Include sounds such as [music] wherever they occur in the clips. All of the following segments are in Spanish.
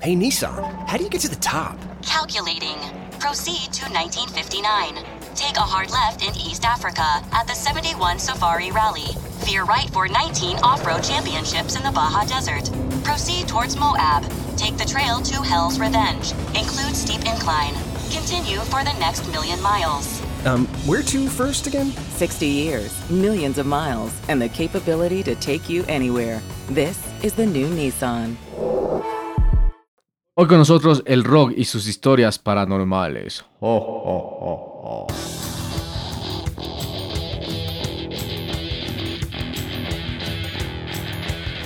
Hey Nissan, how do you get to the top? Calculating. Proceed to 1959. Take a hard left in East Africa at the 71 Safari Rally. Veer right for 19 off-road championships in the Baja Desert. Proceed towards Moab. Take the trail to Hell's Revenge. Include steep incline. Continue for the next million miles. Um, where to first again? 60 years, millions of miles, and the capability to take you anywhere. This is the new Nissan. Hoy con nosotros el rock y sus historias paranormales. Oh, oh, oh, oh.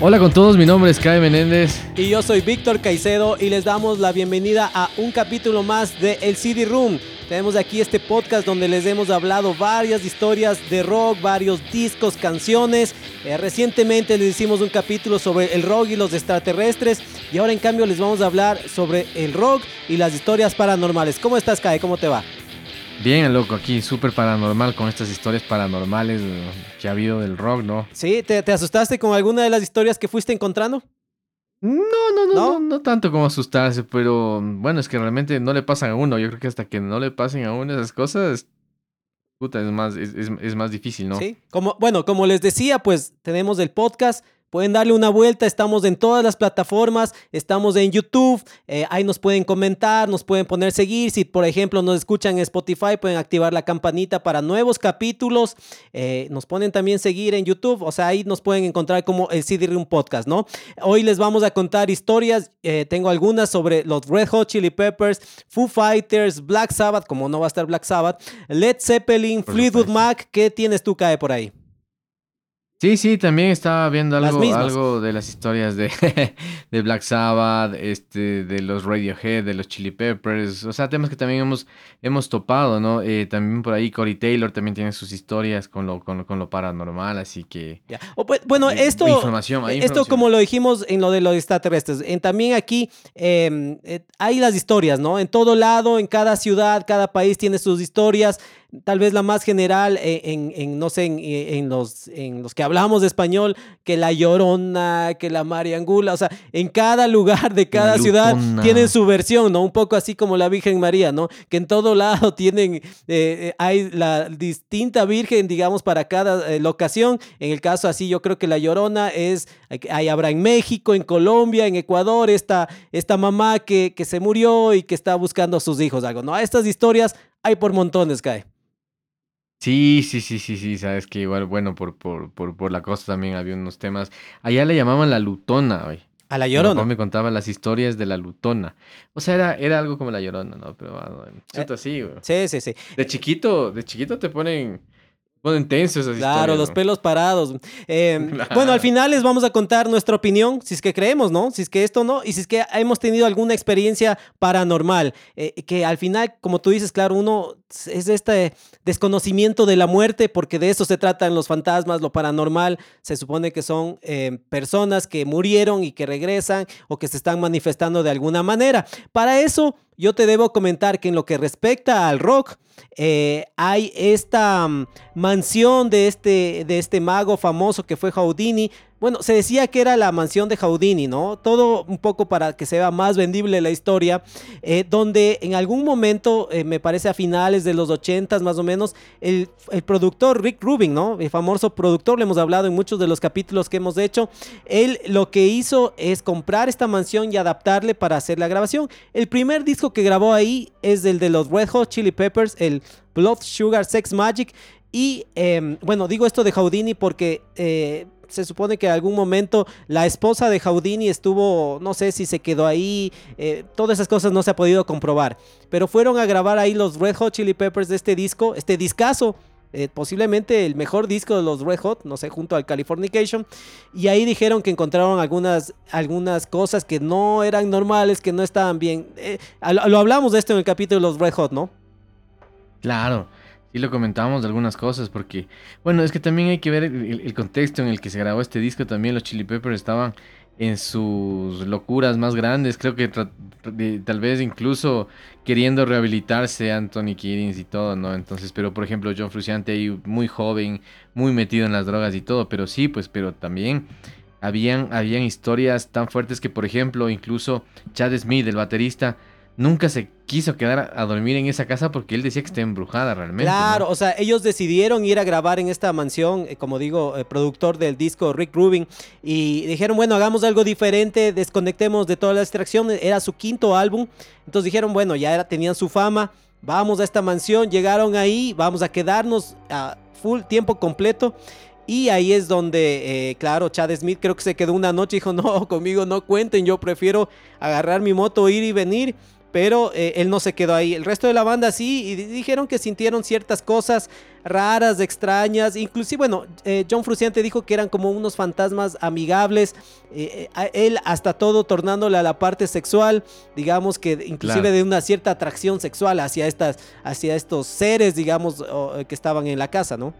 Hola con todos, mi nombre es Kai Menéndez. Y yo soy Víctor Caicedo y les damos la bienvenida a un capítulo más de El CD Room. Tenemos aquí este podcast donde les hemos hablado varias historias de rock, varios discos, canciones. Eh, recientemente les hicimos un capítulo sobre el rock y los extraterrestres. Y ahora en cambio les vamos a hablar sobre el rock y las historias paranormales. ¿Cómo estás, Kai? ¿Cómo te va? Bien, loco, aquí súper paranormal con estas historias paranormales que ha habido del rock, ¿no? ¿Sí? ¿Te, ¿Te asustaste con alguna de las historias que fuiste encontrando? No, no, no, no, no, tanto como asustarse, pero bueno, es que realmente no le pasan a uno. Yo creo que hasta que no le pasen a uno esas cosas, puta, es más, es, es, es más difícil, ¿no? Sí, como, bueno, como les decía, pues tenemos el podcast Pueden darle una vuelta, estamos en todas las plataformas, estamos en YouTube, eh, ahí nos pueden comentar, nos pueden poner seguir, si por ejemplo nos escuchan en Spotify pueden activar la campanita para nuevos capítulos, eh, nos ponen también seguir en YouTube, o sea, ahí nos pueden encontrar como el CD Room Podcast, ¿no? Hoy les vamos a contar historias, eh, tengo algunas sobre los Red Hot Chili Peppers, Foo Fighters, Black Sabbath, como no va a estar Black Sabbath, Led Zeppelin, Fleetwood Mac, ¿qué tienes tú, Cae, por ahí? Sí, sí, también estaba viendo algo, algo de las historias de, [laughs] de Black Sabbath, este, de los Radiohead, de los Chili Peppers, o sea, temas que también hemos, hemos topado, ¿no? Eh, también por ahí Corey Taylor también tiene sus historias con lo, con, con lo paranormal, así que... Pues, bueno, esto, información, esto como lo dijimos en lo de los extraterrestres, en, también aquí eh, hay las historias, ¿no? En todo lado, en cada ciudad, cada país tiene sus historias tal vez la más general eh, en, no sé, eh, en, los, en los que hablamos de español, que la Llorona, que la Mariangula, o sea, en cada lugar de cada ciudad tienen su versión, ¿no? Un poco así como la Virgen María, ¿no? Que en todo lado [laughs] tienen, eh, hay la distinta Virgen, digamos, para cada locación. En el caso así, yo creo que la Llorona es, hay, habrá en México, en Colombia, en Ecuador, esta, esta mamá que, que se murió y que está buscando a sus hijos, algo, ¿no? Estas historias hay por montones, Kai. Sí, sí, sí, sí, sí, sabes que igual, bueno, por, por, por, por la costa también había unos temas. Allá le llamaban la lutona, güey. A la llorona. me contaba las historias de la lutona. O sea, era, era algo como la llorona, ¿no? Pero bueno, ah, así, güey. Sí, sí, sí. De chiquito, de chiquito te ponen Ponen tensos esas Claro, los pelos parados. Em, [laughs] bueno, al final les vamos a contar nuestra opinión, si es que creemos, ¿no? Si es que esto no, y si es que hemos tenido alguna experiencia paranormal. Eh, que al final, como tú dices, claro, uno es este desconocimiento de la muerte, porque de eso se tratan los fantasmas, lo paranormal. Se supone que son em, personas que murieron y que regresan o que se están manifestando de alguna manera. Para eso yo te debo comentar que en lo que respecta al rock, eh, hay esta mm, mansión de este, de este mago famoso que fue Houdini, bueno, se decía que era la mansión de Houdini, ¿no? Todo un poco para que sea más vendible la historia, eh, donde en algún momento, eh, me parece a finales de los 80 más o menos, el, productor Rick Rubin, ¿no? El famoso productor, le hemos hablado en muchos de los capítulos que hemos hecho, él lo que hizo es comprar esta mansión y adaptarle para hacer la grabación. El primer disco que grabó ahí es el de los Red Hot Chili Peppers, el Blood Sugar Sex Magic. Y em, bueno, digo esto de Houdini porque eh, se supone que en algún momento la esposa de Houdini estuvo, no sé si se quedó ahí, eh, todas esas cosas no se ha podido comprobar. Pero fueron a grabar ahí los Red Hot Chili Peppers de este disco, este discazo eh, posiblemente el mejor disco de los Red Hot, no sé, junto al Californication. Y ahí dijeron que encontraron algunas, algunas cosas que no eran normales, que no estaban bien. Lo hablamos de esto en el capítulo de los Red Hot, ¿no? Claro. Sí lo comentábamos de algunas cosas porque, bueno, es que también hay que ver el, contexto en el que se grabó este disco. También los Chili Peppers estaban en sus locuras más grandes. Creo que tal vez incluso queriendo rehabilitarse Anthony Kiddings y todo, ¿no? Entonces, pero por ejemplo, John Frusciante ahí muy joven, muy metido en las drogas y todo, pero sí, pues, pero también habían, habían historias tan fuertes que, por ejemplo, incluso Chad Smith, el baterista, nunca se quiso quedar a dormir en esa casa porque él decía que está embrujada realmente. Claro, o sea, ellos decidieron ir a grabar en esta mansión, eh, como digo, el productor del disco Rick Rubin, y dijeron, bueno, hagamos algo diferente, desconectemos de toda la distracción, era su quinto álbum, entonces dijeron, bueno, ya era, tenían su fama, vamos a esta mansión, llegaron ahí, vamos a quedarnos a full tiempo completo. Y ahí es donde, eh, claro, Chad Smith creo que se quedó una noche y dijo, no, conmigo no cuenten, yo prefiero agarrar mi moto, ir y venir pero eh, él no se quedó ahí. El resto de la banda sí, y dijeron que sintieron ciertas cosas raras, extrañas, inclusive, bueno, eh, John Fruciante dijo que eran como unos fantasmas amigables, eh, él hasta todo tornándole a la parte sexual, digamos que inclusive de una cierta atracción sexual hacia, estas, hacia estos seres, digamos, que estaban en la casa, ¿no?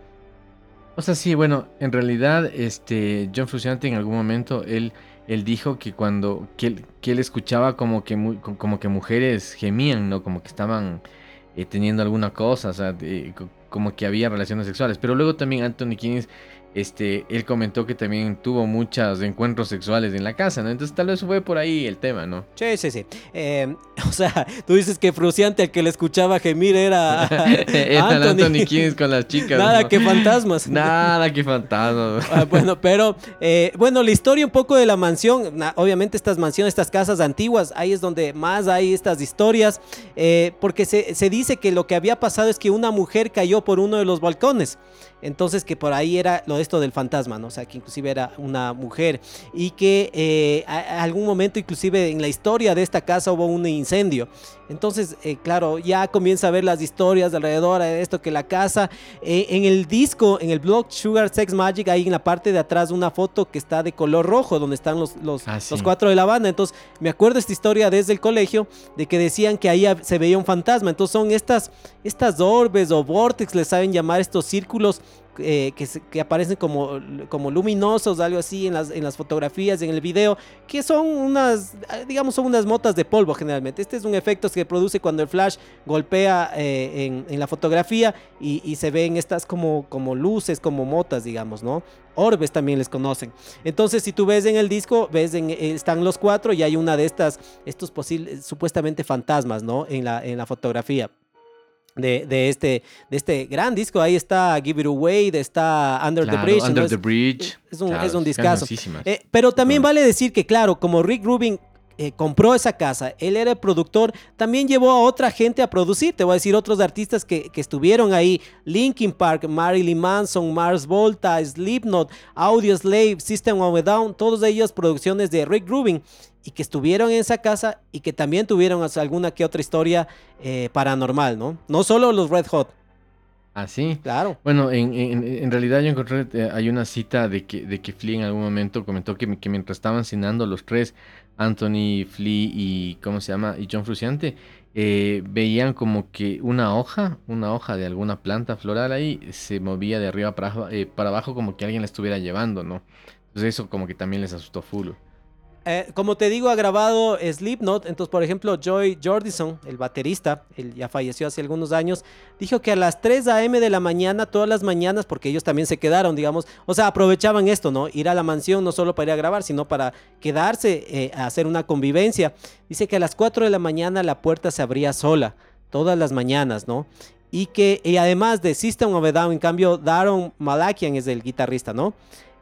O sea, sí, bueno, en realidad, este, John Fruciante en algún momento, él él dijo que cuando que él, escuchaba como que como que mujeres gemían, ¿no? Como que estaban eh, teniendo alguna cosa, o sea, como que había relaciones sexuales. Pero luego también Anthony Kinney este, él comentó que también tuvo muchos encuentros sexuales en la casa, ¿no? Entonces tal vez fue por ahí el tema, ¿no? Sí, sí, sí. Eh, [laughs] o sea, tú dices que Fruciante al que le escuchaba gemir era, [laughs] era Anthony. Anthony con las chicas. Nada que fantasmas. Nada que fantasmas. [laughs] Ah, bueno, pero eh, bueno, la historia un poco de la mansión, obviamente estas mansiones, estas casas antiguas, ahí es donde más hay estas historias, eh, porque se, se dice que lo que había pasado es que una mujer cayó por uno de los balcones. Entonces que por ahí era lo de esto del fantasma, ¿no? O sea, que inclusive era una mujer y que eh, a, algún momento inclusive en la historia de esta casa hubo un incendio. Entonces, eh, claro, ya comienza a ver las historias alrededor de esto que la casa, eh, en el disco, en el blog Sugar Sex Magic, hay en la parte de atrás una foto que está de color rojo, donde están los, los, ah, los cuatro de la banda. Entonces, me acuerdo esta historia desde el colegio, de que decían que ahí se veía un fantasma. Entonces, son estas, estas orbes o vortex, les saben llamar estos círculos eh, que, aparecen como, como luminosos, algo así en las, en las fotografías, en el video, que son unas, digamos, son unas motas de polvo generalmente. Este es un efecto que produce cuando el flash golpea eh, en, la fotografía y, se ven estas como, como luces, como motas, digamos, ¿no? Orbes también les conocen. Entonces, si tú ves en el disco, ves en, eh, están los cuatro y hay una de estas, estos posibles, supuestamente fantasmas, ¿no? En la, en la fotografía de, este, de este gran disco. Ahí está Give It Away, está Under the Bridge. Under the Bridge. Es, un, es un discazo. Eh, pero también vale decir que, claro, como Rick Rubin eh, compró esa casa, él era el productor, también llevó a otra gente a producir, te voy a decir otros artistas que, estuvieron ahí, Linkin Park, Marilyn Manson, Mars Volta, Slipknot, Audio Slave, System of a Down, todos ellos producciones de Rick Rubin y que estuvieron en esa casa y que también tuvieron alguna que otra historia eh, paranormal, ¿no? No solo los Red Hot. Ah, sí. Claro. Bueno, en, realidad yo encontré, eh, hay una cita de que, de que Flea en algún momento comentó que, que mientras estaban cenando los tres, Anthony, Flea y, ¿cómo se llama? Y John Fruciante, eh, veían como que una hoja, una hoja de alguna planta floral ahí, se movía de arriba para, para abajo como que alguien la estuviera llevando, ¿no? Entonces eso como que también les asustó full. Eh, como te digo, ha grabado Slipknot. Entonces, por ejemplo, Joy Jordison, el baterista, él ya falleció hace algunos años, dijo que a las 3 a.m. de la mañana, todas las mañanas, porque ellos también se quedaron, digamos, o sea, aprovechaban esto, ¿no? Ir a la mansión no solo para ir a grabar, sino para quedarse eh, a hacer una convivencia. Dice que a las 4 de la mañana la puerta se abría sola, todas las mañanas, ¿no? Y que, y además de System of a Down, en cambio, Daron Malakian es el guitarrista, ¿no?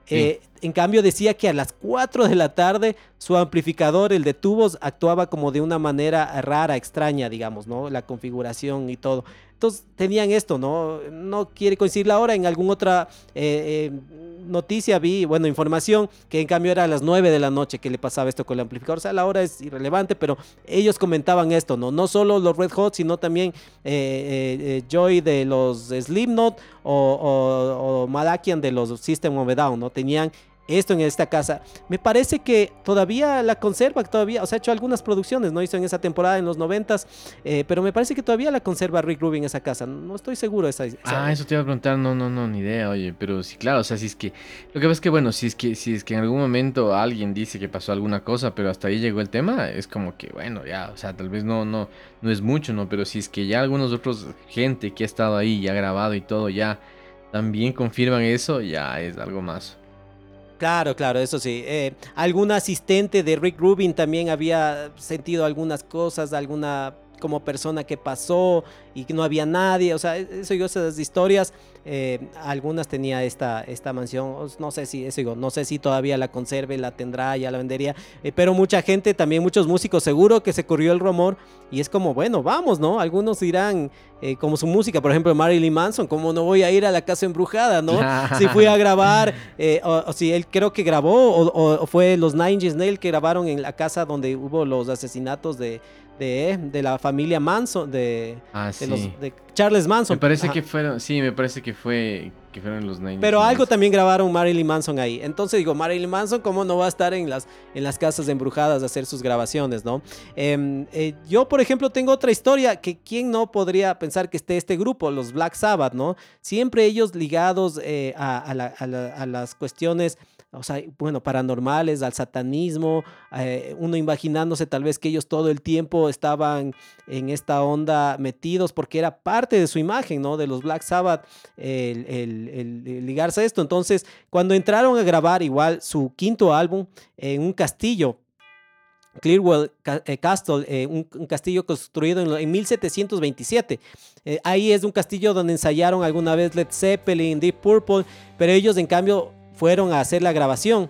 Eh, en cambio decía que a las 4 de la tarde su amplificador, el de tubos, actuaba como de una manera rara, extraña, digamos, ¿no? La configuración y todo. Entonces tenían esto, ¿no? No quiere coincidir la hora. En alguna otra eh, eh, noticia vi, bueno, información, que en cambio era a las 9 de la noche que le pasaba esto con el amplificador. O sea, la hora es irrelevante, pero ellos comentaban esto, ¿no? No solo los Red Hot, sino también eh, Joy de los Slipknot o, o Malakian de los System of a Down, ¿no? Tenían esto en esta casa. Me parece que todavía la conserva, todavía, o sea, ha hecho algunas producciones, ¿no? Hizo en esa temporada en los noventas, eh, pero me parece que todavía la conserva Rick Rubin esa casa. No estoy seguro de esa, Ah, eso te iba a preguntar, no, no, no, ni idea, oye, pero sí, claro, o sea, si es que, lo que pasa es que, bueno, si es que, si es que en algún momento alguien dice que pasó alguna cosa, pero hasta ahí llegó el tema, es como que, bueno, ya, o sea, tal vez no, no, no es mucho, ¿no? Pero si es que ya algunos otros, gente que ha estado ahí y ha grabado y todo, ya también confirman eso, ya es algo más. Claro, claro, eso sí. Eh, algún asistente de Rick Rubin también había sentido algunas cosas, alguna como persona que pasó y que no había nadie, o sea, eso yo esas historias, eh, algunas tenía esta, esta mansión, no sé si, eso digo, no sé si todavía la conserve, la tendrá, ya la vendería, eh, pero mucha gente, también muchos músicos, seguro que se corrió el rumor y es como, bueno, vamos, ¿no? Algunos dirán, eh, como su música, por ejemplo, Marilyn Manson, como no voy a ir a la casa embrujada, ¿no? [laughs] si fui a grabar, o, si él creo que grabó, o, o fue los Nine Inch Nails que grabaron en la casa donde hubo los asesinatos de de, de la familia Manson, de, ah, de, Charles Manson. Me parece que fueron, sí, me parece que fue que fueron los Nine Pero algo también grabaron Marilyn Manson ahí. Entonces digo, Marilyn Manson, ¿cómo no va a estar en las, en las casas embrujadas a hacer sus grabaciones, no? Em, eh, yo, por ejemplo, tengo otra historia que quién no podría pensar que esté este grupo, los Black Sabbath, ¿no? Siempre ellos ligados eh, a, a las cuestiones o sea, bueno, paranormales, al satanismo, eh, uno imaginándose tal vez que ellos todo el tiempo estaban en esta onda metidos porque era parte de su imagen, ¿no? De los Black Sabbath, el, ligarse a esto. Entonces, cuando entraron a grabar igual su quinto álbum en un castillo, Clearwell eh, Castle, eh, un, castillo construido en, 1727. ahí es un castillo donde ensayaron alguna vez Led Zeppelin, Deep Purple, pero ellos en cambio fueron a hacer la grabación.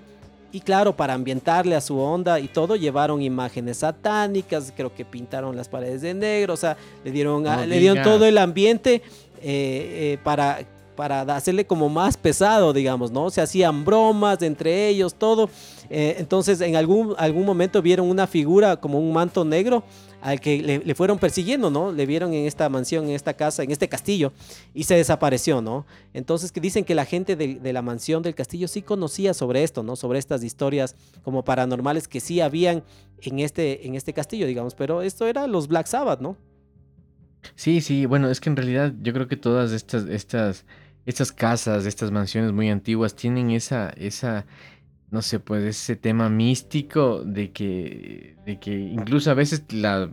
Y claro, para ambientarle a su onda y todo, llevaron imágenes satánicas, creo que pintaron las paredes de negro, o sea, le dieron, le dieron todo el ambiente eh, eh, para, para hacerle como más pesado, digamos, ¿no? Se hacían bromas entre ellos, todo. Eh, entonces, en algún, algún momento vieron una figura como un manto negro al que le, fueron persiguiendo, ¿no? Le vieron en esta mansión, en esta casa, en este castillo y se desapareció, ¿no? Entonces que dicen que la gente de, la mansión del castillo sí conocía sobre esto, ¿no? Sobre estas historias como paranormales que sí habían en este, en este castillo, digamos, pero esto era los Black Sabbath, ¿no? Sí, sí, bueno, es que en realidad yo creo que todas estas, estas, estas casas, estas mansiones muy antiguas tienen esa, esa, no sé, pues ese tema místico de que, de que incluso a veces la,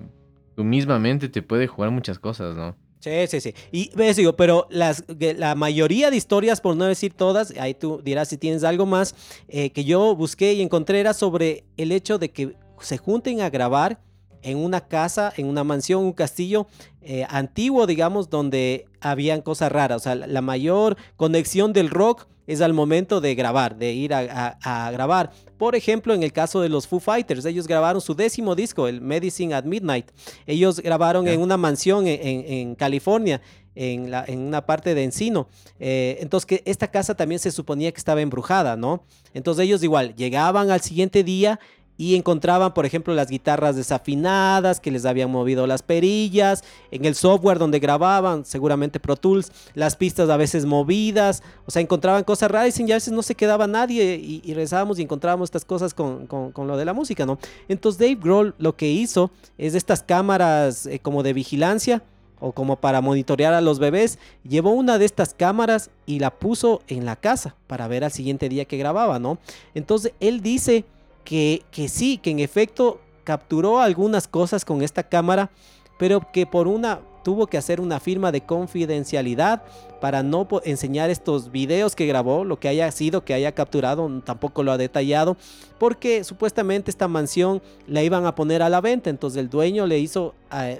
tu misma mente te puede jugar muchas cosas, ¿no? Sí, sí, sí. Y ves, digo, pero las, la mayoría de historias, por no decir todas, ahí tú dirás si tienes algo más, eh, que yo busqué y encontré era sobre el hecho de que se junten a grabar en una casa, en una mansión, un castillo eh, antiguo, digamos, donde habían cosas raras. O sea, la mayor conexión del rock es al momento de grabar, de ir a, grabar. Por ejemplo, en el caso de los Foo Fighters, ellos grabaron su décimo disco, el Medicine at Midnight. Ellos grabaron en una mansión en, California. En, la, en, una parte de Encino. Eh, entonces, que esta casa también se suponía que estaba embrujada, ¿no? Entonces ellos igual llegaban al siguiente día y encontraban, por ejemplo, las guitarras desafinadas que les habían movido las perillas, en el software donde grababan, seguramente Pro Tools, las pistas a veces movidas, o sea, encontraban cosas raras y a veces no se quedaba nadie y, rezábamos y encontrábamos estas cosas con, lo de la música, ¿no? Entonces Dave Grohl lo que hizo es estas cámaras eh, como de vigilancia o como para monitorear a los bebés, llevó una de estas cámaras y la puso en la casa para ver al siguiente día que grababa, ¿no? Entonces él dice que, sí, que en efecto capturó algunas cosas con esta cámara, pero que por una tuvo que hacer una firma de confidencialidad para no enseñar estos videos que grabó, lo que haya sido, que haya capturado, tampoco lo ha detallado, porque supuestamente esta mansión la iban a poner a la venta, entonces el dueño le hizo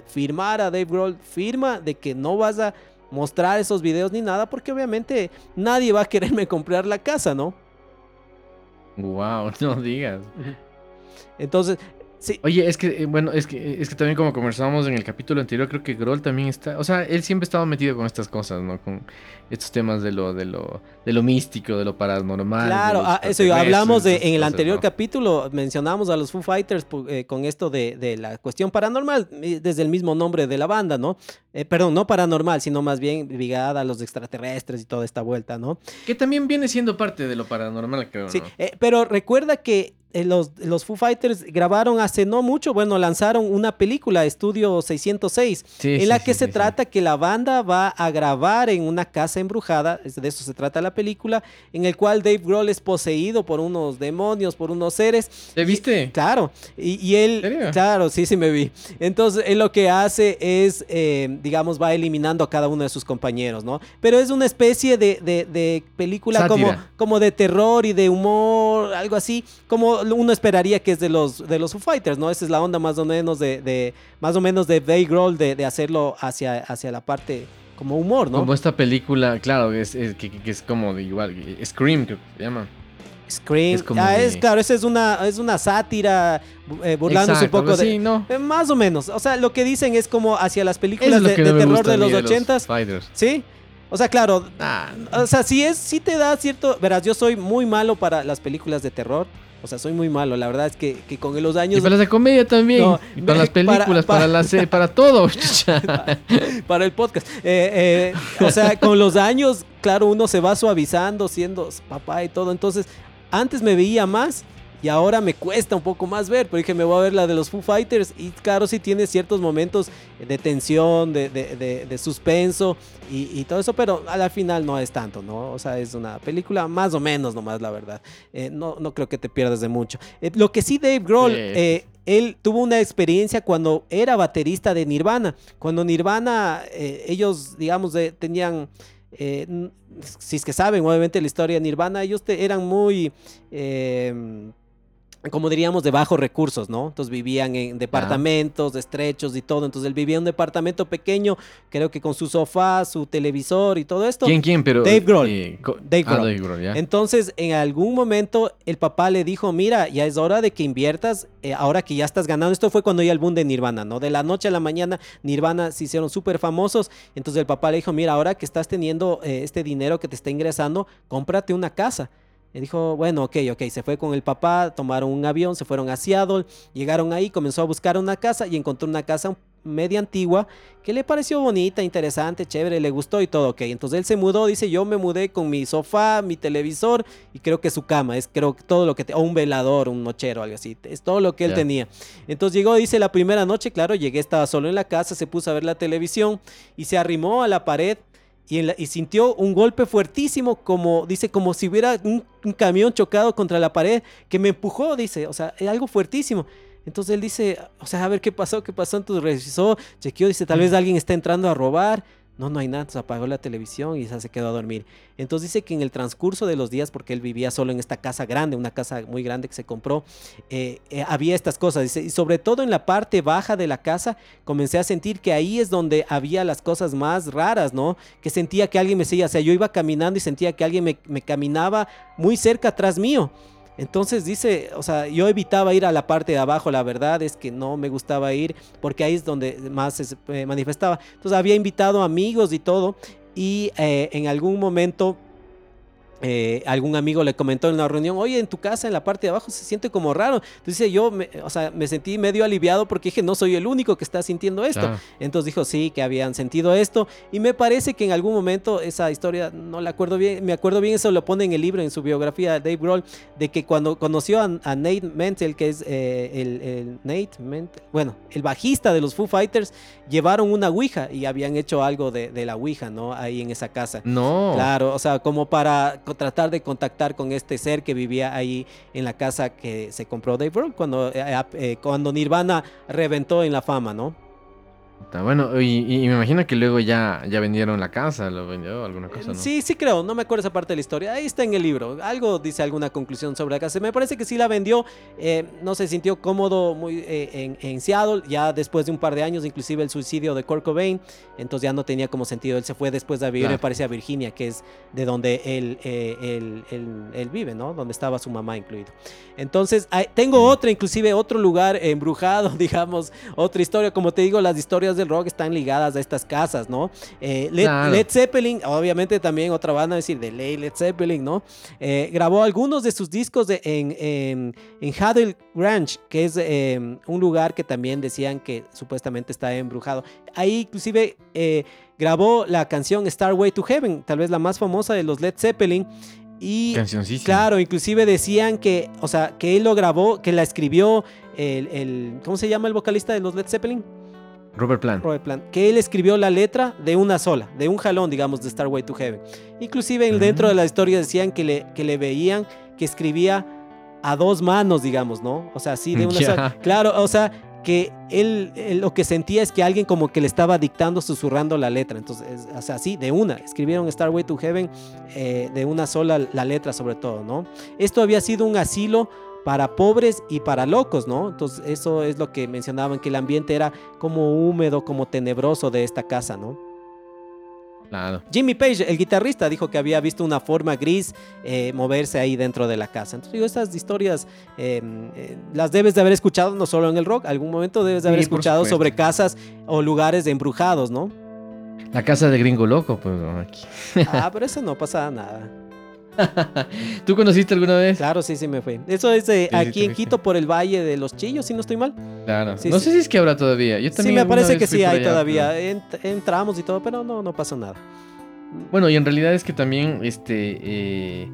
firmar a Dave Grohl, firma de que no vas a mostrar esos videos ni nada, porque obviamente nadie va a quererme [laughs] comprar la casa, ¿no? Wow, [laughs] no digas. Entonces, Oye, es que, eh, bueno, es que, es que también como conversábamos en el capítulo anterior, creo que Groll también está, o sea, él siempre ha estado metido con estas cosas, ¿no? Con estos temas de lo, de lo, de lo místico, de lo paranormal. Claro, ah, eso hablamos de, en el anterior capítulo, mencionamos a los Foo Fighters eh, con esto de, de, la cuestión paranormal, eh, desde el mismo nombre de la banda, ¿no? perdón, no paranormal, sino más bien ligada a los extraterrestres y toda esta vuelta, ¿no? Que también viene siendo parte de lo paranormal, creo. Sí, pero recuerda que eh, los, los Foo Fighters grabaron hace no mucho, bueno, lanzaron una película, Estudio 606, en la que se trata que la banda va a grabar en una casa embrujada, de eso se trata la película, en el cual Dave Grohl es poseído por unos demonios, por unos seres. ¿Te viste? claro, y, él, claro, sí, sí me vi. Entonces, él lo que hace es, eh, digamos, va eliminando a cada uno de sus compañeros, ¿no? Pero es una especie de, de película como, como de terror y de humor, algo así, como uno esperaría que es de los, de los Foo Fighters, ¿no? Esa es la onda más o menos de, de más o menos de Dave Grohl de, de, hacerlo hacia, hacia la parte como humor, ¿no? Como esta película, claro, es, es que, es como de igual, Scream, que se llama. Scream. Es ah, es, claro, esa es una, es una sátira, eh, burlándose un poco de. no. Eh, más o menos. O sea, lo que dicen es como hacia las películas de, terror de los ochentas. Sí. O sea, claro. Ah, o sea, sí es, sí te da cierto. Verás, yo soy muy malo para las películas de terror. O sea, soy muy malo. La verdad es que, con los años. Y para la comedia también. y para las [laughs] películas, para, la para todo. [laughs] [laughs] para el podcast. Eh, eh, o sea, con los años, claro, uno se va suavizando, siendo papá y todo. Entonces, antes me veía más y ahora me cuesta un poco más ver, pero dije, me voy a ver la de los Foo Fighters y claro, sí tiene ciertos momentos de tensión, de, suspenso y, todo eso, pero al final no es tanto, ¿no? O sea, es una película más o menos nomás, la verdad. Eh, no, no creo que te pierdas de mucho. Eh, lo que sí, Dave Grohl... Eh, él tuvo una experiencia cuando era baterista de Nirvana. Cuando Nirvana, ellos, digamos, tenían si es que saben, obviamente la historia de Nirvana, ellos eran muy como diríamos, de bajos recursos, ¿no? Entonces vivían en departamentos estrechos y todo. Entonces él vivía en un departamento pequeño, creo que con su sofá, su televisor y todo esto. ¿Quién, quién? Pero, Dave Grohl. Eh, Dave, ah, Grohl. Entonces, en algún momento, el papá le dijo, mira, ya es hora de que inviertas, eh, ahora que ya estás ganando. Esto fue cuando ya el boom de Nirvana, ¿no? De la noche a la mañana, Nirvana se hicieron súper famosos. Entonces el papá le dijo, mira, ahora que estás teniendo eh, este dinero que te está ingresando, cómprate una casa. Y dijo, bueno, ok, ok, se fue con el papá, tomaron un avión, se fueron a Seattle, llegaron ahí, comenzó a buscar una casa y encontró una casa media antigua que le pareció bonita, interesante, chévere, le gustó y todo, ok. Entonces él se mudó, dice, yo me mudé con mi sofá, mi televisor y creo que su cama, es creo que todo lo que, o un velador, un nochero, algo así, es todo lo que él tenía. Entonces llegó, dice, la primera noche, claro, llegué, estaba solo en la casa, se puso a ver la televisión y se arrimó a la pared y, sintió un golpe fuertísimo, como dice, como si hubiera un, camión chocado contra la pared que me empujó, dice, o sea, es algo fuertísimo. Entonces él dice, o sea, a ver qué pasó, qué pasó, entonces revisó, chequeó, dice, tal vez alguien está entrando a robar. No, no hay nada, se apagó la televisión y se quedó a dormir. Entonces dice que en el transcurso de los días, porque él vivía solo en esta casa grande, una casa muy grande que se compró, eh, eh, había estas cosas. Dice, y sobre todo en la parte baja de la casa, comencé a sentir que ahí es donde había las cosas más raras, ¿no? Que sentía que alguien me seguía, o sea, yo iba caminando y sentía que alguien me, me caminaba muy cerca atrás mío. Entonces dice, o sea, yo evitaba ir a la parte de abajo, la verdad es que no me gustaba ir porque ahí es donde más se eh, manifestaba. Entonces había invitado amigos y todo y eh, en algún momento eh, algún amigo le comentó en una reunión, oye, en tu casa, en la parte de abajo, se siente como raro. Entonces yo, me, o sea, me sentí medio aliviado porque dije, no soy el único que está sintiendo esto. Entonces dijo, sí, que habían sentido esto. Y me parece que en algún momento esa historia, no la acuerdo bien, me acuerdo bien, eso lo pone en el libro, en su biografía, Dave Grohl, de que cuando conoció a, Nate Mentel, que es eh, el, Nate Mentel, bueno, el bajista de los Foo Fighters, llevaron una Ouija y habían hecho algo de, de la Ouija, ¿no? Ahí en esa casa. No. Claro, o sea, como para tratar de contactar con este ser que vivía ahí en la casa que se compró Dave Grohl cuando, eh, eh, cuando Nirvana reventó en la fama, ¿no? Bueno, y, me imagino que luego ya, ya vendieron la casa, lo vendió alguna cosa, ¿no? Sí, sí creo, no me acuerdo esa parte de la historia. Ahí está en el libro. Algo dice alguna conclusión sobre la casa. Me parece que sí la vendió. Eh, no se sintió cómodo muy, eh, en, Seattle. Ya después de un par de años, inclusive el suicidio de Kurt Cobain. Entonces ya no tenía como sentido. Él se fue después de vivir, me parece, a Virginia, que es de donde él, eh, él, vive, ¿no? Donde estaba su mamá incluido. Entonces, tengo otra, inclusive otro lugar embrujado, [laughs] digamos, otra historia. Como te digo, las historias de rock están ligadas a estas casas, ¿no? Eh, Led, Zeppelin, obviamente también otra banda, decir, de Led Zeppelin, ¿no? Eh, grabó algunos de sus discos en, en, en Haddle Ranch, que es em, un lugar que también decían que supuestamente está embrujado. Ahí inclusive eh, grabó la canción Starway to Heaven, tal vez la más famosa de los Led Zeppelin. Y claro, inclusive decían que, o sea, que él lo grabó, que la escribió el, el ¿cómo se llama el vocalista de los Led Zeppelin? Robert Plant. Robert Plant. Que él escribió la letra de una sola, de un jalón, digamos, de Starway to Heaven. Inclusive dentro de la historia decían que le, que le veían que escribía a dos manos, digamos, ¿no? O sea, así de una sola. Claro, o sea, que él, lo que sentía es que alguien como que le estaba dictando, susurrando la letra. Entonces, o sea, sí, de una. Escribieron Starway to Heaven eh, de una sola la letra sobre todo, ¿no? Esto había sido un asilo para pobres y para locos, ¿no? Entonces eso es lo que mencionaban, que el ambiente era como húmedo, como tenebroso de esta casa, ¿no? Claro. Jimmy Page, el guitarrista, dijo que había visto una forma gris eh, moverse ahí dentro de la casa. Entonces digo, estas historias em, eh, las debes de haber escuchado no solo en el rock, algún momento debes de haber escuchado sobre casas o lugares embrujados, ¿no? La casa de Gringo Loco, pues aquí. ah, pero eso no pasa nada. ¿Tú conociste alguna vez? Claro, sí, sí me fui. Eso es aquí en Quito por el Valle de los Chillos, si no estoy mal. Claro. no sé si es que habrá todavía. Yo también sí, me parece que sí hay todavía. entramos y todo, pero no, no pasó nada. Bueno, y en realidad es que también este eh,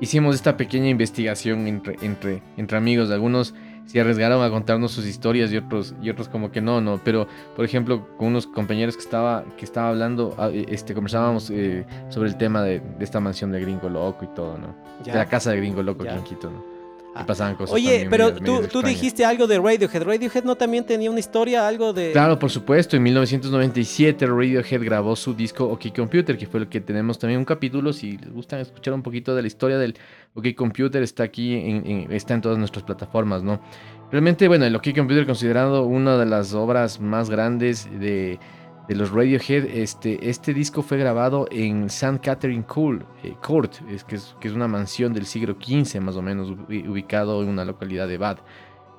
hicimos esta pequeña investigación entre, entre, entre amigos. Algunos se arriesgaron a contarnos sus historias y otros, y otros como que no, no. Pero, por ejemplo, con unos compañeros que estaba, que estaba hablando, ah, eh, este, conversábamos eh, sobre el tema de, esta mansión de Gringo Loco y todo, ¿no? De la casa de Gringo Loco aquí en Quito, ¿no? Ah. pasaban cosas. Oye, pero tú, tú dijiste algo de Radiohead. ¿Radiohead no también tenía una historia, algo de...? Claro, por supuesto. En 1997 Radiohead grabó su disco OK Computer, que fue el que tenemos también un capítulo. Si les gusta escuchar un poquito de la historia del OK Computer, está aquí, en, está en todas nuestras plataformas, ¿no? Realmente, bueno, el OK Computer considerado una de las obras más grandes de de los Radiohead, este, este disco fue grabado en St. Catherine eh, Court, es, que, es, que es una mansión del siglo XV más o menos, ubicado en una localidad de Bath.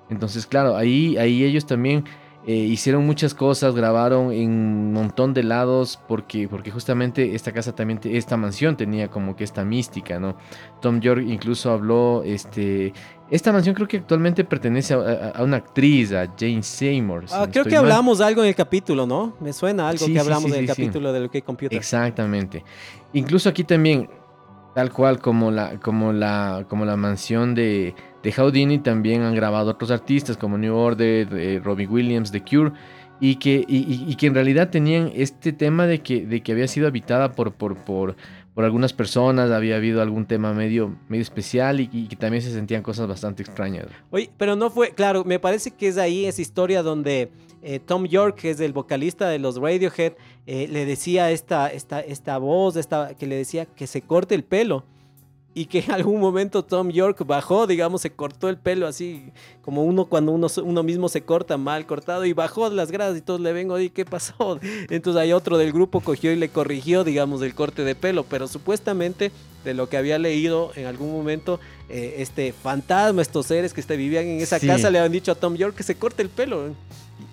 Entonces, claro, ahí, ahí ellos también eh, hicieron muchas cosas, grabaron en un montón de lados, porque, porque justamente esta casa también, esta mansión tenía como que esta mística, ¿no? Tom York incluso habló, este, esta mansión creo que actualmente pertenece a, una actriz, a Jane Seymour. ah, creo que hablamos algo en el capítulo, ¿no? Me suena algo que hablamos en el capítulo de lo que Computer. Exactamente. Incluso aquí también, tal cual como la, como la, como la mansión de, de Houdini, también han grabado otros artistas como New Order, Robbie Williams, The Cure. Y que, y, que en realidad tenían este tema de que, de que había sido habitada por, por, por por algunas personas, había habido algún tema medio, medio especial y, que también se sentían cosas bastante extrañas. Oye, pero no fue, claro, me parece que es ahí esa historia donde eh, Tom York, que es el vocalista de los Radiohead, eh, le decía esta, esta, esta voz, esta, que le decía que se corte el pelo y que en algún momento Tom York bajó, digamos, se cortó el pelo así, como uno cuando uno, uno mismo se corta mal cortado y bajó las gradas y todos le vengo, y ¿qué pasó? [laughs] Entonces hay otro del grupo cogió y le corrigió, digamos, el corte de pelo, pero supuestamente de lo que había leído en algún momento, eh, este fantasma, estos seres que vivían en esa casa le habían dicho a Tom York que se corte el pelo.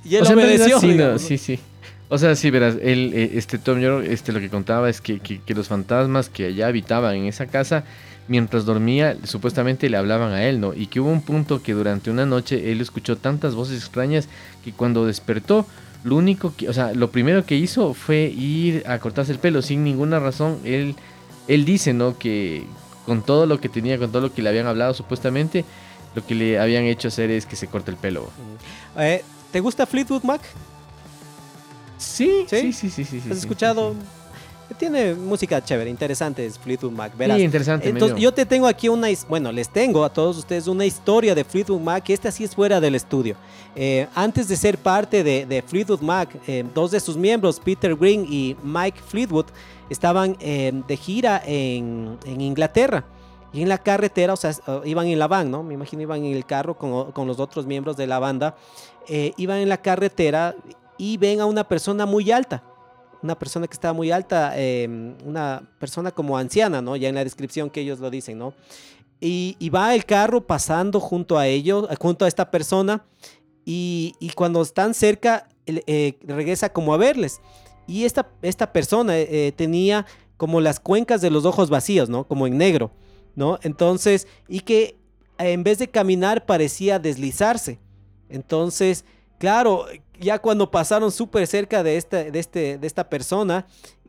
Y él obedeció. sí, sí, O sea, sí, verás, él, eh, este Tom York, este, lo que contaba es que, que, los fantasmas que allá habitaban en esa casa mientras dormía, supuestamente le hablaban a él, ¿no? Y que hubo un punto que durante una noche él escuchó tantas voces extrañas que cuando despertó, lo único que, o sea, lo primero que hizo fue ir a cortarse el pelo sin ninguna razón. Él, él dice, ¿no? Que con todo lo que tenía, con todo lo que le habían hablado supuestamente, lo que le habían hecho hacer es que se corte el pelo. Eh, ¿Te gusta Fleetwood Mac? Sí, sí, sí, sí, sí. ¿Has escuchado? Tiene música chévere, interesante, es Fleetwood Mac. Verás. Sí, interesante. Entonces, yo te tengo aquí una, bueno, les tengo a todos ustedes una historia de Fleetwood Mac, que esta sí es fuera del estudio. Eh, antes de ser parte de, de Fleetwood Mac, eh, dos de sus miembros, Peter Green y Mike Fleetwood, estaban eh, de gira en, en, Inglaterra. Y en la carretera, o sea, iban en la van, ¿no? Me imagino iban en el carro con, con los otros miembros de la banda. iban en la carretera y ven a una persona muy alta una persona que estaba muy alta, em, una persona como anciana, ¿no? Ya en la descripción que ellos lo dicen, ¿no? Y, va el carro pasando junto a ellos, junto a esta persona, y, cuando están cerca, eh, regresa como a verles. Y esta, esta persona eh, tenía como las cuencas de los ojos vacíos, ¿no? Como en negro, ¿no? Entonces, y que en vez de caminar parecía deslizarse. Entonces, claro, ya cuando pasaron súper cerca de, esta, de, este, de esta persona,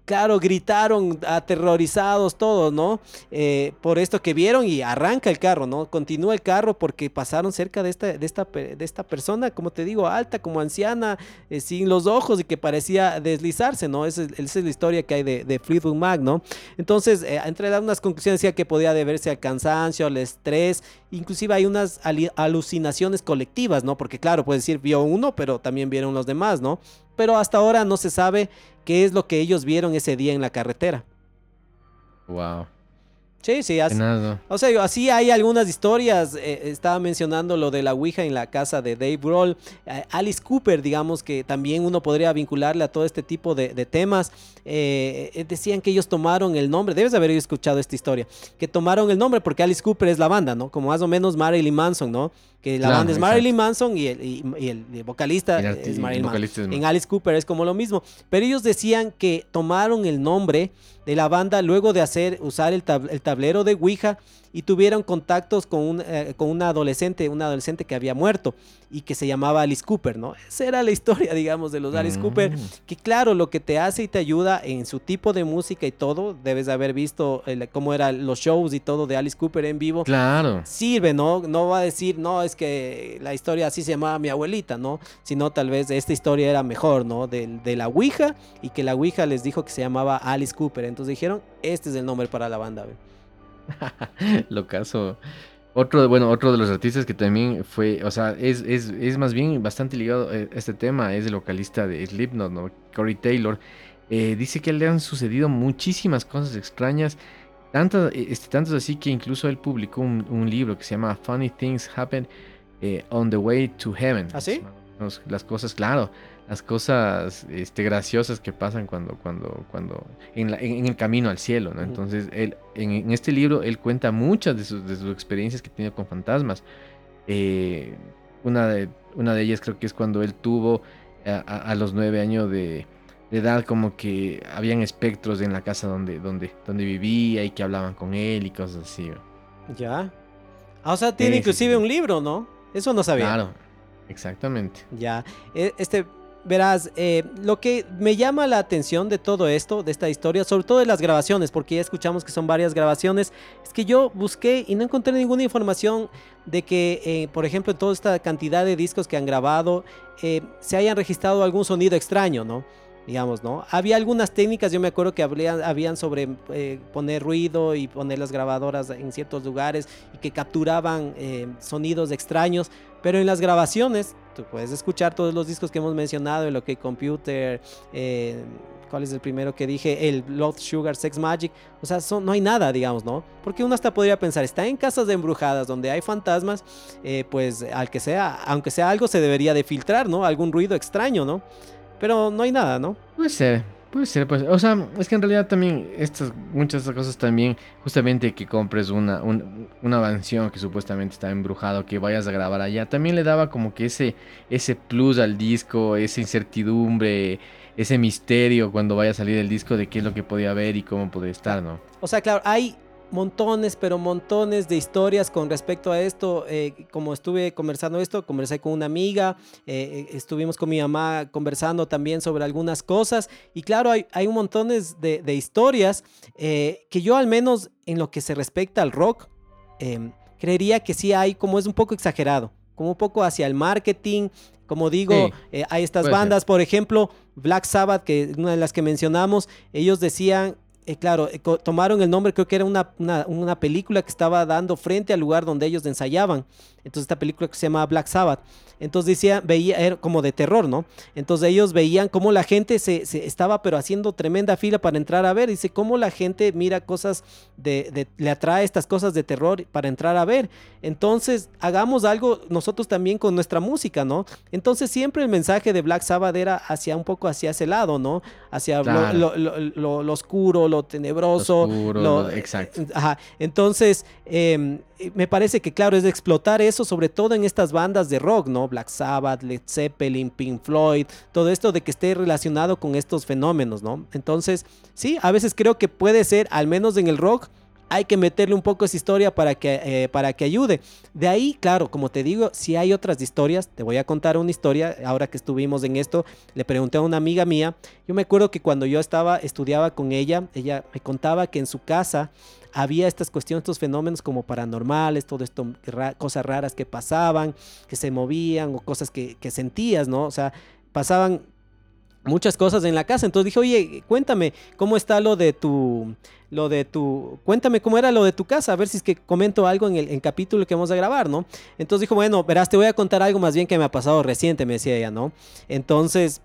claro, gritaron aterrorizados todos, ¿no? Eh, por esto que vieron y arranca el carro, ¿no? Continúa el carro porque pasaron cerca de esta, de esta, de esta persona, como te digo, alta, como anciana, eh, sin los ojos y que parecía deslizarse, ¿no? Esa, es la historia que hay de, de Fleetwood ¿no? Entonces, eh, entre unas conclusiones decía que podía deberse al cansancio, al estrés, inclusive hay unas alucinaciones colectivas, ¿no? Porque claro, puede decir, vio uno, pero también vieron los demás, ¿no? Pero hasta ahora no se sabe qué es lo que ellos vieron ese día en la carretera. Wow. Sí, sí, así, o sea, así hay algunas historias. Eh, estaba mencionando lo de la Ouija en la casa de Dave Grohl. Eh, Alice Cooper, digamos que también uno podría vincularle a todo este tipo de, temas. Eh, decían que ellos tomaron el nombre, debes haber escuchado esta historia, que tomaron el nombre porque Alice Cooper es la banda, ¿no? Como más o menos Marilyn Manson, ¿no? Que la banda es Marilyn Manson y el, y, el vocalista es Marilyn Manson. En Alice Cooper es como lo mismo. Pero ellos decían que tomaron el nombre de la banda luego de hacer usar el, tablero de Ouija y tuvieron contactos con, un, eh, con una adolescente, una adolescente que había muerto y que se llamaba Alice Cooper, ¿no? Esa era la historia, [laughs] digamos, de los Alice mm. Cooper, que claro, lo que te hace y te ayuda en su tipo de música y todo, debes de haber visto cómo eran los shows y todo de Alice Cooper en vivo. Claro. Sirve, ¿no? No va a decir, no, es que la historia así se llamaba mi abuelita, ¿no? Sino tal vez esta historia era mejor, ¿no? De, de la Ouija y que la Ouija les dijo que se llamaba Alice Cooper. Entonces dijeron, este es el nombre para la banda, [laughs] Lo caso. Otro, bueno, otro de los artistas que también fue, o sea, es, es, es más bien bastante ligado a este tema, es el vocalista de Slipknot, ¿no? Corey Taylor. Eh, dice que le han sucedido muchísimas cosas extrañas, tantas, este, tantos así que incluso él publicó un, libro que se llama Funny Things Happen eh, on the Way to Heaven. ¿Ah, sí? Las cosas, claro las cosas este, graciosas que pasan cuando, cuando, cuando en, el camino al cielo, ¿no? Entonces, él, en, este libro, él cuenta muchas de sus, de sus experiencias que tiene con fantasmas. Eh, una, de, una de ellas creo que es cuando él tuvo a, los nueve años de, edad como que habían espectros en la casa donde, donde, donde vivía y que hablaban con él y cosas así. Ya. Ah, o sea, tiene inclusive un libro, ¿no? Eso no sabía. Claro, exactamente. Ya. E, este, Verás, eh, lo que me llama la atención de todo esto, de esta historia, sobre todo de las grabaciones, porque ya escuchamos que son varias grabaciones, es que yo busqué y no encontré ninguna información de que, eh, por ejemplo, en toda esta cantidad de discos que han grabado, eh, se hayan registrado algún sonido extraño, ¿no? Digamos, ¿no? Había algunas técnicas, yo me acuerdo que habían sobre poner ruido y poner las grabadoras en ciertos lugares y que capturaban sonidos extraños, pero en las grabaciones puedes escuchar todos los discos que hemos mencionado, el OK Computer, eh, ¿cuál es el primero que dije? El Blood Sugar Sex Magic. O sea, no hay nada, digamos, ¿no? Porque uno hasta podría pensar, está en casas de embrujadas donde hay fantasmas, eh, pues al que sea, aunque sea algo, se debería de filtrar, ¿no? Algún ruido extraño, ¿no? Pero no hay nada, ¿no? Puede ser. Puede ser, pues, o sea, es que en realidad también estas, muchas de estas cosas también, justamente que compres una, una mansión que supuestamente está embrujado, que vayas a grabar allá, también le daba como que ese, ese plus al disco, esa incertidumbre, ese misterio cuando vaya a salir el disco de qué es lo que podía ver y cómo podía estar, ¿no? O sea, claro, hay montones, pero montones de historias con respecto a esto. Eh, como estuve conversando esto, conversé con una amiga, eh, eh, estuvimos con mi mamá conversando también sobre algunas cosas. Y claro, hay, hay un montón de, de historias que yo al menos en lo que se respecta al rock, creería que sí hay, como es un poco exagerado como un poco hacia el marketing. Como digo, hay estas bandas, por ejemplo, Black Sabbath, que es una de las que mencionamos, ellos decían, eh, claro, eh, tomaron el nombre, creo que era una, una, una, película que estaba dando frente al lugar donde ellos ensayaban. Entonces esta película que se llama Black Sabbath. Entonces decía, veía, era como de terror, ¿no? Entonces ellos veían cómo la gente se, estaba pero haciendo tremenda fila para entrar a ver. Dice, cómo la gente mira cosas de, le atrae estas cosas de terror para entrar a ver. Entonces hagamos algo nosotros también con nuestra música, ¿no? Entonces siempre el mensaje de Black Sabbath era hacia un poco hacia ese lado, ¿no? Hacia lo, oscuro, lo tenebroso. Lo exacto. Ajá. Entonces, em, me parece que, claro, es explotar eso, sobre todo en estas bandas de rock, ¿no? Black Sabbath, Led Zeppelin, Pink Floyd, todo esto de que esté relacionado con estos fenómenos, ¿no? Entonces, sí, a veces creo que puede ser, al menos en el rock, hay que meterle un poco esa historia para que, eh, para que ayude. De ahí, claro, como te digo, si hay otras historias, te voy a contar una historia, ahora que estuvimos en esto, le pregunté a una amiga mía, yo me acuerdo que cuando yo estaba, estudiaba con ella, ella me contaba que en su casa había estas cuestiones, estos fenómenos como paranormales, todo esto, cosas raras que pasaban, que se movían o cosas que, que sentías, ¿no? O sea, pasaban muchas cosas en la casa. Entonces dije, oye, cuéntame cómo está lo de tu, lo de tu, cuéntame cómo era lo de tu casa, a ver si es que comento algo en el capítulo que vamos a grabar, ¿no? Entonces dijo, bueno, verás, te voy a contar algo más bien que me ha pasado reciente, me decía ella, ¿no? Entonces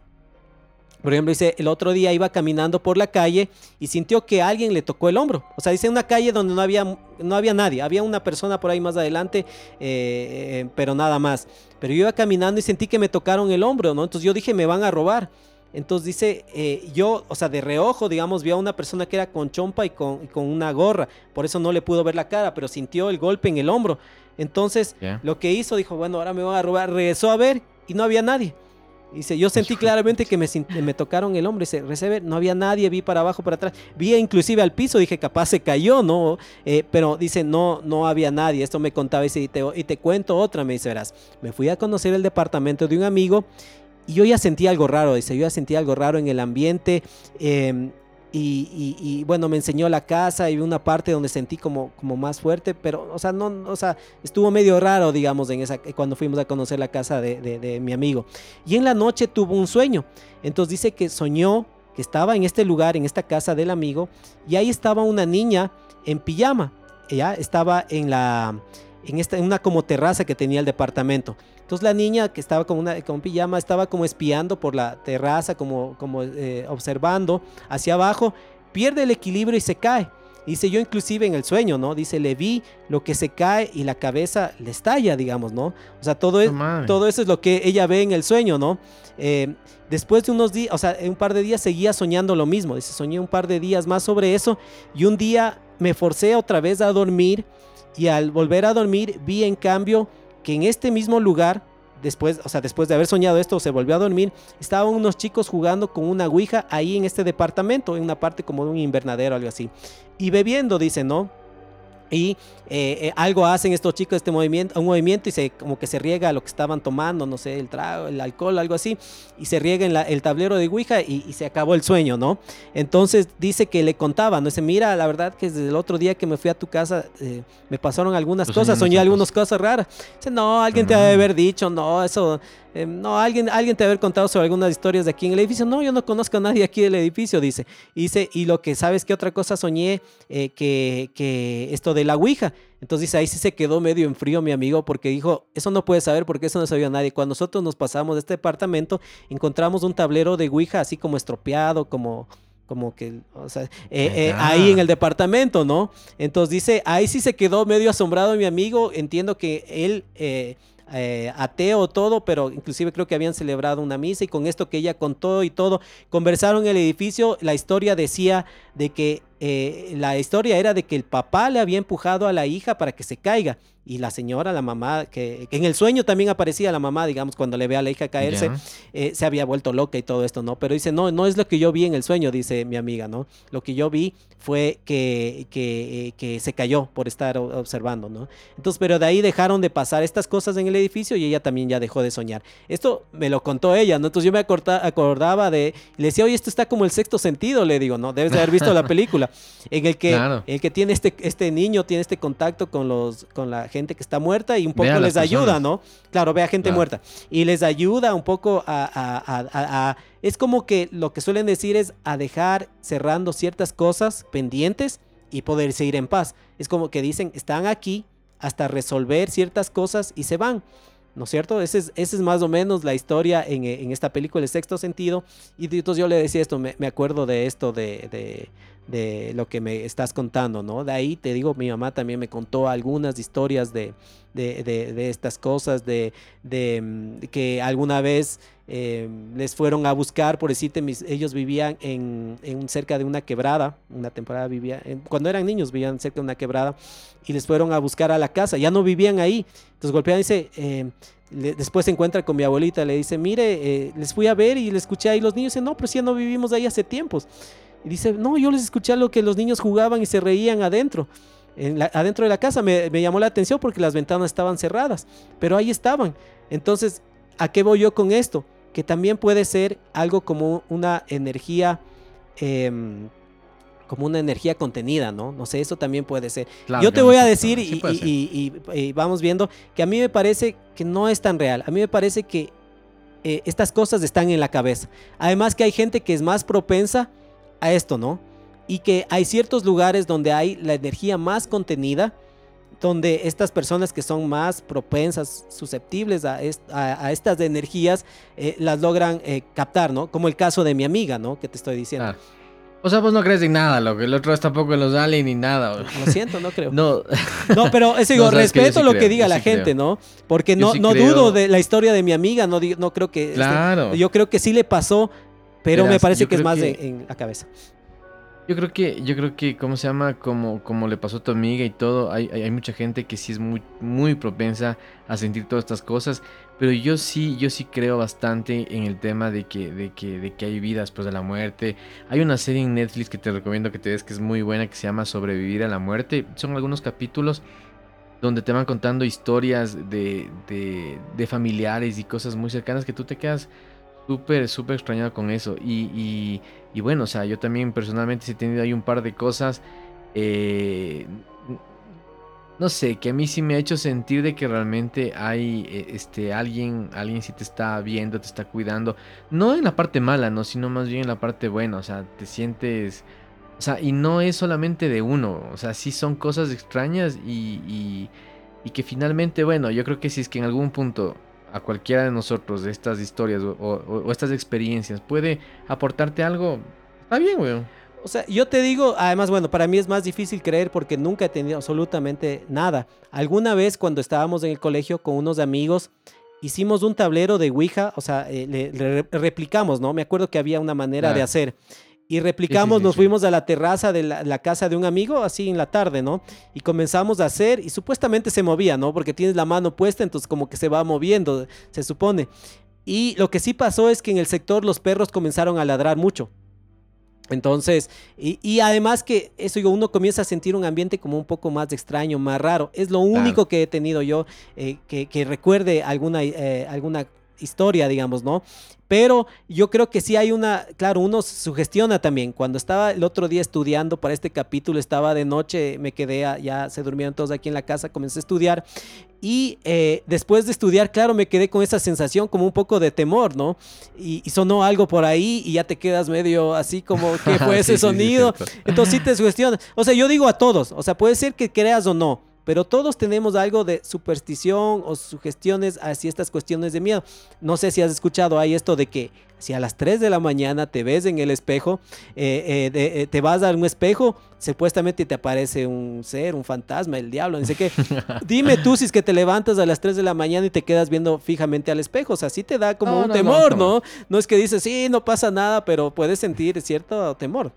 por ejemplo, dice, el otro día iba caminando por la calle y sintió que alguien le tocó el hombro. O sea, dice una calle donde no había, no había nadie. Había una persona por ahí más adelante, eh, eh, pero nada más. Pero yo iba caminando y sentí que me tocaron el hombro, ¿no? Entonces yo dije, me van a robar. Entonces dice, eh, yo, o sea, de reojo, digamos, vi a una persona que era con chompa y con, con, una gorra. Por eso no le pudo ver la cara, pero sintió el golpe en el hombro. Entonces, lo que hizo, dijo, bueno, ahora me van a robar. Regresó a ver y no había nadie. Dice, yo sentí claramente que me, me tocaron el hombro. Dice, recibe, no había nadie, vi para abajo, para atrás. Vi inclusive al piso, dije, capaz se cayó, ¿no? Eh, pero dice, no, no había nadie. Esto me contaba y te, y te cuento otra, me dice, verás. Me fui a conocer el departamento de un amigo y yo ya sentí algo raro, dice, yo ya sentí algo raro en el ambiente. Eh, y, bueno, me enseñó la casa y una parte donde sentí como, como más fuerte, pero, o sea, no, o sea, estuvo medio raro, digamos, en esa, cuando fuimos a conocer la casa de, de mi amigo. Y en la noche tuvo un sueño. Entonces dice que soñó que estaba en este lugar, en esta casa del amigo, y ahí estaba una niña en pijama. Ella estaba en la, en, esta, en una como terraza que tenía el departamento. Entonces la niña que estaba con una con pijama estaba como espiando por la terraza, como, como eh, observando hacia abajo, pierde el equilibrio y se cae. Dice yo inclusive en el sueño, ¿no? Dice, le vi lo que se cae y la cabeza le estalla, digamos, ¿no? O sea, todo, es, todo eso es lo que ella ve en el sueño, ¿no? Eh, después de unos días, o sea, un par de días seguía soñando lo mismo. Dice, soñé un par de días más sobre eso y un día me forcé otra vez a dormir y al volver a dormir vi en cambio que en este mismo lugar, después, o sea, después de haber soñado esto, se volvió a dormir, estaban unos chicos jugando con una ouija ahí en este departamento, en una parte como de un invernadero, algo así. Y bebiendo, dice, ¿no? Y eh, eh, algo hacen estos chicos este movimiento un movimiento y se como que se riega lo que estaban tomando no sé el trago el alcohol algo así y se riega en el tablero de Ouija y, se acabó el sueño no entonces dice que le contaba no dice mira la verdad que desde el otro día que me fui a tu casa eh, me pasaron algunas cosas soñé algunas cosas raras dice no alguien te debe haber dicho no eso Em, no, alguien, alguien te haber contado sobre algunas historias de aquí en el edificio. No, yo no conozco a nadie aquí del edificio, dice. Y, dice, y lo que sabes que otra cosa soñé, eh, que, que esto de la Ouija. Entonces dice, ahí sí se quedó medio en frío mi amigo porque dijo, eso no puede saber porque eso no sabía nadie. Cuando nosotros nos pasamos de este departamento, encontramos un tablero de Ouija así como estropeado, como como que, o sea, eh, eh, ahí en el departamento, ¿no? Entonces dice, ahí sí se quedó medio asombrado mi amigo, entiendo que él eh, ateo todo, pero inclusive creo que habían celebrado una misa y con esto que ella contó y todo, conversaron en el edificio, la historia decía de que eh, la historia era de que el papá le había empujado a la hija para que se caiga y la señora, la mamá, que, en el sueño también aparecía la mamá, digamos, cuando le ve a la hija caerse, eh, se había vuelto loca y todo esto, ¿no? Pero dice, no, no es lo que yo vi en el sueño, dice mi amiga, ¿no? Lo que yo vi fue que, que, que se cayó por estar observando, ¿no? Entonces, pero de ahí dejaron de pasar estas cosas en el edificio y ella también ya dejó de soñar. Esto me lo contó ella, ¿no? Entonces yo me acordaba de, le decía, oye, esto está como el sexto sentido, le digo, ¿no? Debes de haber visto la [laughs] película, en el que, el que tiene este, este niño, tiene este contacto con, los, con la gente que está muerta y un poco les ayuda, ¿no? Claro, ve a gente muerta y les ayuda un poco a, Es como que lo que suelen decir es a dejar cerrando ciertas cosas pendientes y poder seguir en paz. Es como que dicen, están aquí hasta resolver ciertas cosas y se van. ¿No es cierto? Esa es, es más o menos la historia en, en, esta película, El Sexto Sentido. Y entonces yo le decía esto, me, me acuerdo de esto, de, de, de, lo que me estás contando, ¿no? De ahí te digo, mi mamá también me contó algunas historias de, de estas cosas, de, mm, que alguna vez eh, les fueron a buscar, por decirte, mis, ellos vivían en, en, cerca de una quebrada, una temporada vivía, cuando eran niños vivían cerca de una quebrada y les fueron a buscar a la casa, ya no vivían ahí, entonces golpean y dice, eh, después se encuentra con mi abuelita, le dice, mire, eh, les fui a ver y le escuché ahí los niños, dice, no, pero si ya no vivimos ahí hace tiempos. Y dice, no, yo les escuché lo que los niños jugaban y se reían adentro. En adentro de la casa me, me llamó la atención porque las ventanas estaban cerradas, pero ahí estaban. Entonces, ¿a qué voy yo con esto? que también puede ser algo como una energía, em, como una energía contenida, ¿no? No sé, eso también puede ser. Yo te voy a decir y, vamos viendo que a mí me parece que no es tan real. A mí me parece que eh, estas cosas están en la cabeza. Además que hay gente que es más propensa a esto, ¿no? Y que hay ciertos lugares donde hay la energía más contenida donde estas personas que son más propensas, susceptibles a, estas energías, eh, las logran eh, captar, ¿no? Como el caso de mi amiga, ¿no? Que te estoy diciendo. O sea, vos no crees en nada, lo que el otro es tampoco en los aliens ni nada. Lo siento, no creo. [laughs] no. no, pero eso digo, [laughs] respeto lo que diga la gente, ¿no? Porque no, no dudo de la historia de mi amiga, no, no creo que... Este, claro. yo creo que sí le pasó, pero me parece que es más en la cabeza. Yo creo que, yo creo que, ¿cómo se llama? Como, como le pasó a tu amiga y todo, hay, hay, mucha gente que sí es muy, muy propensa a sentir todas estas cosas, pero yo sí, yo sí creo bastante en el tema de que, de que, de que hay vida después de la muerte. Hay una serie en Netflix que te recomiendo que te des que es muy buena, que se llama Sobrevivir a la muerte. Son algunos capítulos donde te van contando historias de, de, de familiares y cosas muy cercanas que tú te quedas súper, súper extrañado con eso. Y, y, bueno, o sea, yo también personalmente he tenido ahí un par de cosas. Eh, no sé, que a mí sí me ha hecho sentir de que realmente hay eh, este alguien, alguien sí te está viendo, te está cuidando. No en la parte mala, no, sino más bien en la parte buena. O sea, te sientes. O sea, y no es solamente de uno. O sea, sí son cosas extrañas y, y, y que finalmente, bueno, yo creo que si es que en algún punto a cualquiera de nosotros de estas historias o, estas experiencias puede aportarte algo, está bien, güey. O sea, yo te digo, además, bueno, para mí es más difícil creer porque nunca he tenido absolutamente nada. Alguna vez cuando estábamos en el colegio con unos amigos, hicimos un tablero de Ouija, o sea, eh, le, replicamos, ¿no? Me acuerdo que había una manera de hacer y replicamos, nos fuimos a la terraza de la, casa de un amigo, así en la tarde, ¿no? Y comenzamos a hacer, y supuestamente se movía, ¿no? Porque tienes la mano puesta, entonces como que se va moviendo, se supone. Y lo que sí pasó es que en el sector los perros comenzaron a ladrar mucho. Entonces, y, además que eso, digo, uno comienza a sentir un ambiente como un poco más extraño, más raro. Es lo único que he tenido yo eh, que, recuerde alguna, eh, alguna historia, digamos, ¿no? Pero yo creo que sí hay una, claro, uno sugestiona también. Cuando estaba el otro día estudiando para este capítulo, estaba de noche, me quedé, ya se durmieron todos aquí en la casa, comencé a estudiar. Y eh, después de estudiar, claro, me quedé con esa sensación como un poco de temor, ¿no? Y, sonó algo por ahí y ya te quedas medio así como, ¿qué fue [laughs] ese sonido? Entonces sí te sugestiona. O sea, yo digo a todos, o sea, puede ser que creas o no pero todos tenemos algo de superstición o sugestiones hacia estas cuestiones de miedo. No sé si has escuchado ahí esto de que si a las 3 de la mañana te ves en el espejo, eh, eh, eh, te vas a un espejo, supuestamente te aparece un ser, un fantasma, el diablo, no sé qué. [laughs] Dime tú si es que te levantas a las 3 de la mañana y te quedas viendo fijamente al espejo. O sea, sí te da como un temor, no, ¿no? No es que dices, sí, no pasa nada, pero puedes sentir cierto temor.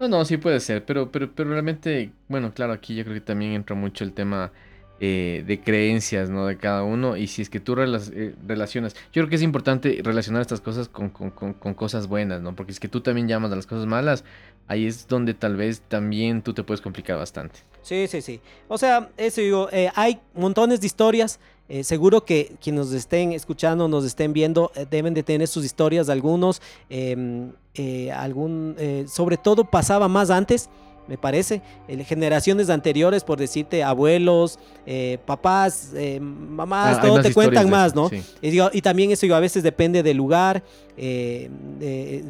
No, no, sí puede ser, pero, pero, pero realmente, bueno, claro, aquí yo creo que también entra mucho el tema eh, de creencias, ¿no? De cada uno. Y si es que tú eh, relacionas, yo creo que es importante relacionar estas cosas con, cosas buenas, ¿no? Porque es que tú también llamas a las cosas malas, ahí es donde tal vez también tú te puedes complicar bastante. Sí, sí, sí. O sea, eso digo, eh, hay montones de historias. seguro que quienes nos estén escuchando, nos estén viendo, deben de tener sus historias, algunos, em, algún, sobre todo pasaba más antes me parece. generaciones anteriores, por decirte, abuelos, eh, papás, eh, mamás, ah, todo te cuentan más, ¿no? Y, también eso a veces depende del lugar. Eh,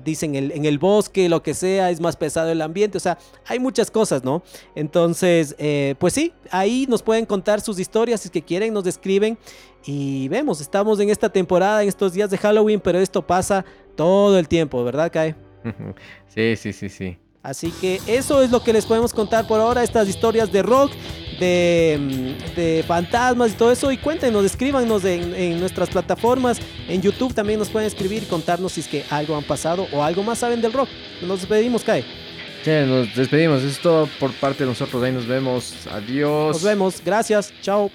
dicen el, en el bosque, lo que sea, es más pesado el ambiente. O sea, hay muchas cosas, ¿no? Entonces, pues sí, ahí nos pueden contar sus historias si es que quieren, nos describen. Y vemos, estamos en esta temporada, en estos días de Halloween, pero esto pasa todo el tiempo, ¿verdad, Kai? [laughs] Sí, sí, sí, sí. Así que eso es lo que les podemos contar por ahora, estas historias de rock, de, mm, de fantasmas y todo eso. Y cuéntenos, escríbanos en, en, nuestras plataformas, en YouTube también nos pueden escribir y contarnos si es que algo han pasado o algo más saben del rock. Nos despedimos, Kai. Sí, nos despedimos. Eso es todo por parte de nosotros. Ahí nos vemos. Adiós. Nos vemos. Gracias. Chao.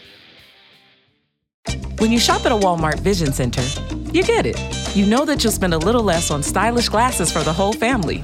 When you shop at a Walmart Vision Center, you get it. You know that you'll spend a little less on stylish glasses for the whole family.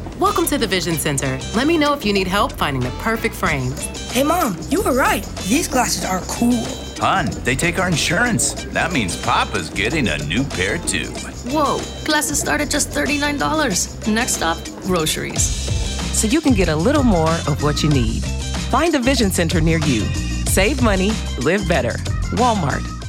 Welcome to the Vision Center. Let me know if you need help finding the perfect frames. Hey, Mom, you were right. These glasses are cool. Hon, they take our insurance. That means Papa's getting a new pair, too. Whoa, glasses start at just $39. Next stop, groceries. So you can get a little more of what you need. Find a Vision Center near you. Save money, live better. Walmart.